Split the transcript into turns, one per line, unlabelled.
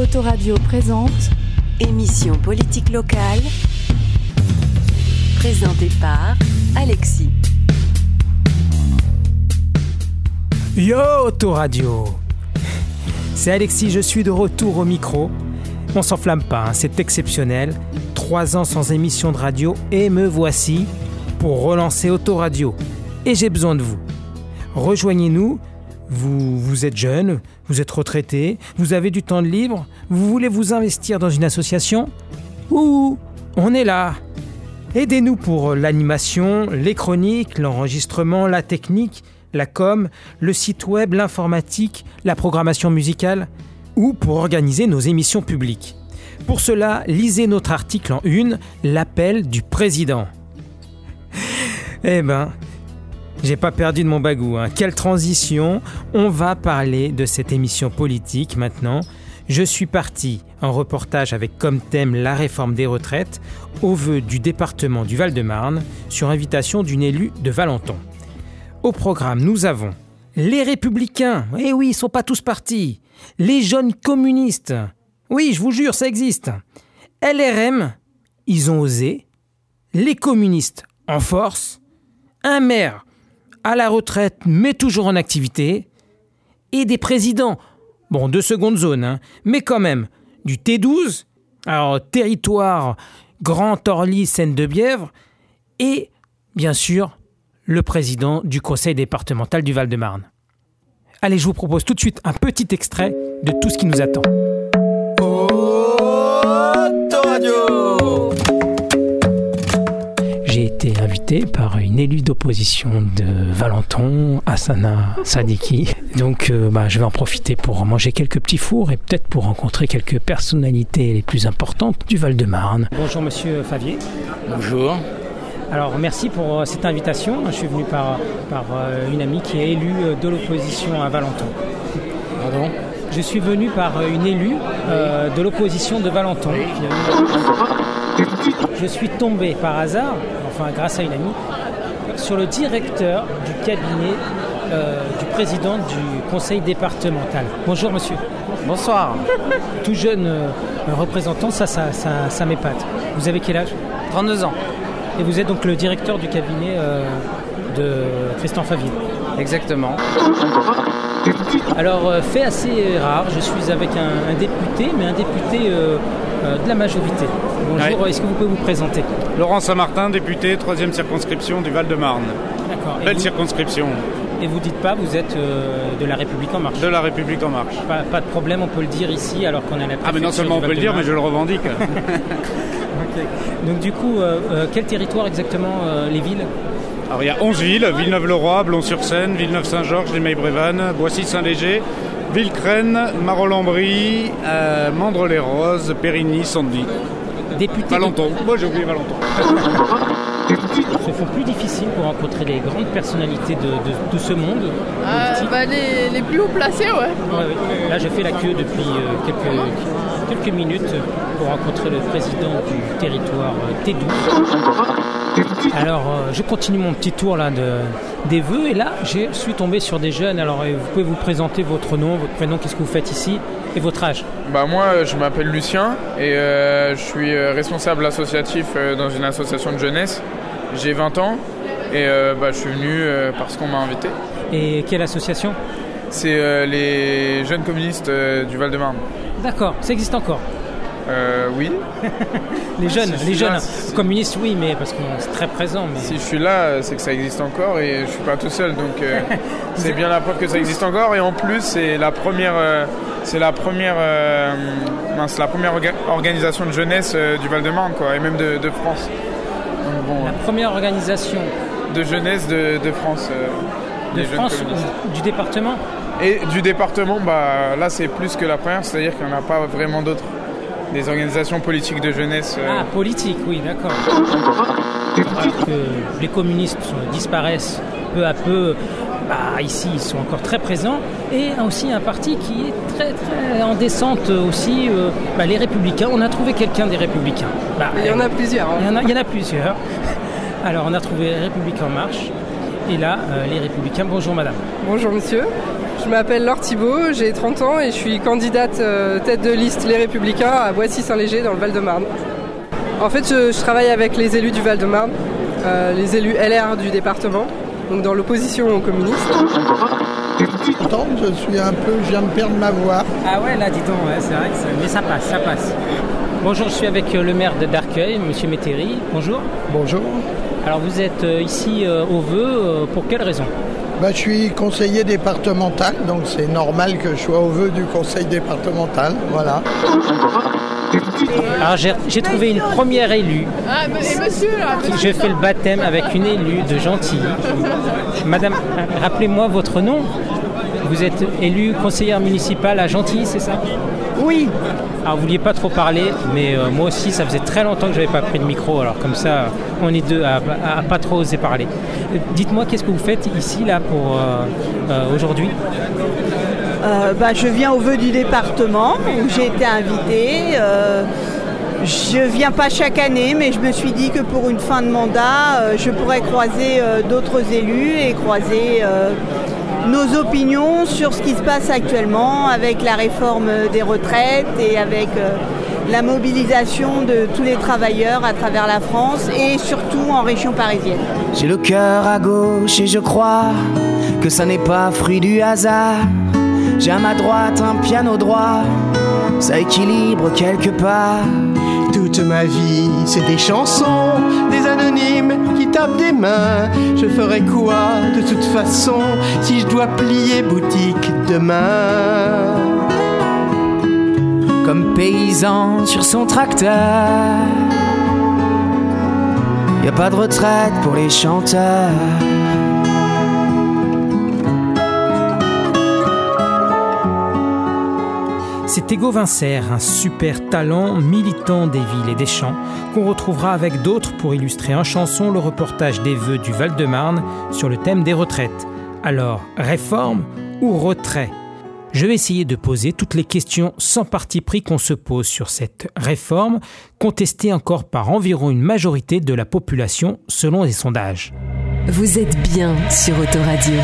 Autoradio présente
Émission politique locale. Présentée par Alexis.
Yo Autoradio C'est Alexis, je suis de retour au micro. On s'enflamme pas, hein, c'est exceptionnel. Trois ans sans émission de radio et me voici pour relancer Autoradio. Et j'ai besoin de vous. Rejoignez-nous. Vous, êtes jeune, vous êtes retraité, vous avez du temps de libre, vous voulez vous investir dans une association Ouh, on est là. Aidez-nous pour l'animation, les chroniques, l'enregistrement, la technique, la com, le site web, l'informatique, la programmation musicale ou pour organiser nos émissions publiques. Pour cela, lisez notre article en une, l'appel du président. Eh ben, j'ai pas perdu de mon bagou. hein. Quelle transition On va parler de cette émission politique maintenant. Je suis parti en reportage avec comme thème la réforme des retraites au vœu du département du Val-de-Marne sur invitation d'une élue de Valenton. Au programme, nous avons les républicains. Eh oui, ils sont pas tous partis. Les jeunes communistes. Oui, je vous jure, ça existe. LRM, ils ont osé. Les communistes en force. Un maire à la retraite mais toujours en activité. Et des présidents. Bon, de seconde zone, hein, mais quand même. Du T12, alors territoire Grand Orly Seine-de-Bièvre. Et, bien sûr, le président du conseil départemental du Val-de-Marne. Allez, je vous propose tout de suite un petit extrait de tout ce qui nous attend. J'ai été invité par une élue d'opposition de Valenton, Asana Sadiki. Donc euh, bah, je vais en profiter pour manger quelques petits fours et peut-être pour rencontrer quelques personnalités les plus importantes du Val-de-Marne. Bonjour Monsieur Favier.
Bonjour.
Alors merci pour euh, cette invitation. Je suis venu par, par euh, une amie qui est élue de l'opposition à Valenton.
Pardon?
Je suis venu par une élue euh, de l'opposition de Valenton. Je suis tombé par hasard, enfin grâce à une amie, sur le directeur du cabinet euh, du président du conseil départemental. Bonjour monsieur.
Bonsoir.
Tout jeune euh, représentant, ça, ça, ça, ça m'épate. Vous avez quel âge?
32 ans.
Et vous êtes donc le directeur du cabinet euh, de Tristan Faville.
Exactement.
Alors, fait assez rare, je suis avec un, un député, mais un député de la majorité. Bonjour, est-ce que vous pouvez vous présenter
Laurent Saint-Martin, député, 3 circonscription du Val-de-Marne.
D'accord.
Belle
vous-
circonscription
et vous dites pas, vous êtes euh, de la République en marche
de la République en marche.
pas, pas de problème, on peut le dire ici alors qu'on a la
Ah mais non seulement on peut le dire, mais je le revendique.
Donc du coup, euh, euh, quel territoire exactement euh, les villes
Alors il y a 11 villes, Villeneuve-le-Roi, Blon-sur-Seine, Villeneuve-Saint-Georges, Les Mailles-Brévannes, Boissy-Saint-Léger, Villecrène, Marolles-en-Brie, euh, Mandres-les-Roses, Périgny, Sandy.
Député de-
Valenton. Moi j'ai oublié Valenton.
se font plus difficile pour rencontrer les grandes personnalités de, de- de ce monde
Euh, bah, les, les plus haut placés, ouais.
Ouais, ouais. Là, je fais la queue depuis euh, quelques, quelques minutes pour rencontrer le président du territoire euh, T12. Alors, euh, je continue mon petit tour là de, des vœux et là, je suis tombé sur des jeunes. Alors, vous pouvez vous présenter votre nom, votre prénom, qu'est-ce que vous faites ici et votre âge.
Bah moi euh, je m'appelle Lucien et euh, je suis responsable associatif dans une association de jeunesse. J'ai 20 ans et euh, bah, je suis venu parce qu'on m'a invité.
Et quelle association?
C'est les jeunes communistes du Val-de-Marne.
D'accord, ça existe encore.
Euh, oui,
Les jeunes,
si je
les
là,
jeunes
si-
communistes, oui, mais parce qu'on est très présent. Mais...
si je suis là euh, c'est que ça existe encore et je suis pas tout seul donc euh, c'est bien la preuve que ça existe encore et en plus c'est la première euh, c'est la première mince, la première orga- organisation de jeunesse du Val-de-Marne quoi et même de, de France. Donc, bon,
La première organisation
de jeunesse de, de France.
de France ou du département?
Et du département, bah, là c'est plus que la première, c'est-à-dire qu'il n'y en a pas vraiment d'autres. Des organisations politiques de jeunesse. euh,
Ah, politique, oui, d'accord. Alors que les communistes disparaissent peu à peu, bah, ici ils sont encore très présents. Et aussi un parti qui est très très en descente aussi, euh, bah, les Républicains. On a trouvé quelqu'un des Républicains. Bah,
Il y en a plusieurs. hein.
il y en a, il y en a plusieurs. Alors on a trouvé Républicains en marche. Et là, euh, les Républicains. Bonjour madame.
Bonjour monsieur. Je m'appelle Laure Thibault, j'ai 30 ans et je suis candidate euh, tête de liste Les Républicains à Boissy-Saint-Léger dans le Val-de-Marne. En fait, je, je travaille avec les élus du Val-de-Marne, euh, les élus LR du département, donc dans l'opposition aux communistes.
Attends, je suis un peu, je viens de perdre ma voix.
Ah ouais, là, dis donc, ouais, c'est vrai que ça... Mais ça passe, ça passe. Bonjour, je suis avec le maire de Darcueil, Monsieur Métairie. Bonjour.
Bonjour.
Alors, vous êtes euh, ici euh, au Vœu, euh, pour quelle raison
Bah, je suis conseiller départemental, donc c'est normal que je sois au vœu du conseil départemental. Voilà.
Alors, j'ai- j'ai trouvé une première élue.
Ah, et monsieur là
Je fais le baptême avec une élue de Gentilly. Madame, rappelez-moi votre nom. Vous êtes élue conseillère municipale à Gentilly, c'est ça?
Oui,
Alors vous vouliez pas trop parler, mais euh, moi aussi ça faisait très longtemps que j'avais pas pris de micro, alors comme ça on est deux à, à- pas trop oser parler. Euh, Dites-moi qu'est-ce que vous faites ici là pour euh, aujourd'hui?
Bah, je viens au vœu du département où j'ai été invitée. Je viens pas chaque année, mais je me suis dit que pour une fin de mandat, je pourrais croiser d'autres élus et croiser nos opinions sur ce qui se passe actuellement avec la réforme des retraites et avec euh, la mobilisation de tous les travailleurs à travers la France et surtout en région parisienne.
J'ai le cœur à gauche et je crois que ça n'est pas fruit du hasard. J'ai à ma droite un piano droit, ça équilibre quelque part.
Toute ma vie, c'est des chansons, des anonymes qui tapent des mains. Je ferai quoi de toute façon si je dois plier boutique demain?
Comme paysan sur son tracteur. Y a pas de retraite pour les chanteurs.
C'est Ego Vincer, un super talent militant des villes et des champs, qu'on retrouvera avec d'autres pour illustrer en chanson le reportage des vœux du Val-de-Marne sur le thème des retraites. Alors, réforme ou retrait? Je vais essayer de poser toutes les questions sans parti pris qu'on se pose sur cette réforme, contestée encore par environ une majorité de la population selon les sondages.
Vous êtes bien sur Autoradio.